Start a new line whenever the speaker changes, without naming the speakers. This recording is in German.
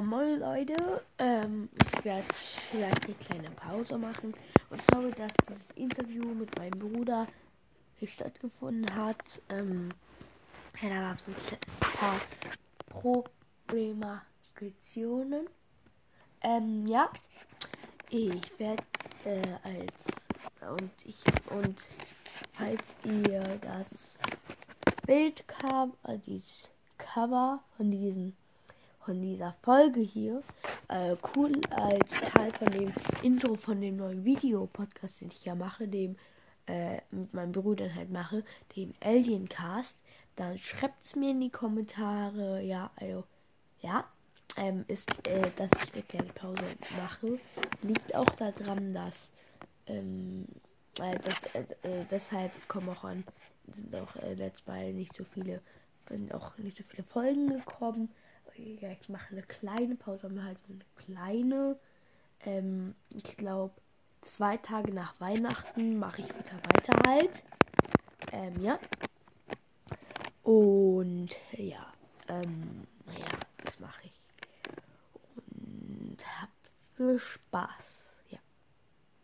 Moin Leute. Ähm, ich werde vielleicht eine kleine Pause machen. Und sorry, dass dieses Interview mit meinem Bruder nicht stattgefunden hat. Ähm, da gab es ein paar Problemationen. Ähm, ja. Ich werde äh, als und ich und falls ihr das Bild kam, also dieses Cover von diesem von dieser Folge hier äh, cool als Teil von dem Intro von dem neuen Video-Podcast, den ich ja mache, dem äh, mit meinem Bruder halt mache, den Alien Cast, dann schreibt es mir in die Kommentare. Ja, also, ja, ähm, ist, äh, dass ich eine kleine Pause mache, liegt auch daran, dass, ähm, äh, das, äh, äh, deshalb kommen auch an, sind auch äh, letztes Mal nicht so viele, sind auch nicht so viele Folgen gekommen ja, ich mache eine kleine Pause, aber halt eine kleine. Ähm, ich glaube, zwei Tage nach Weihnachten mache ich wieder weiter halt. Ähm, ja. Und ja, ähm, naja, das mache ich. Und hab viel Spaß.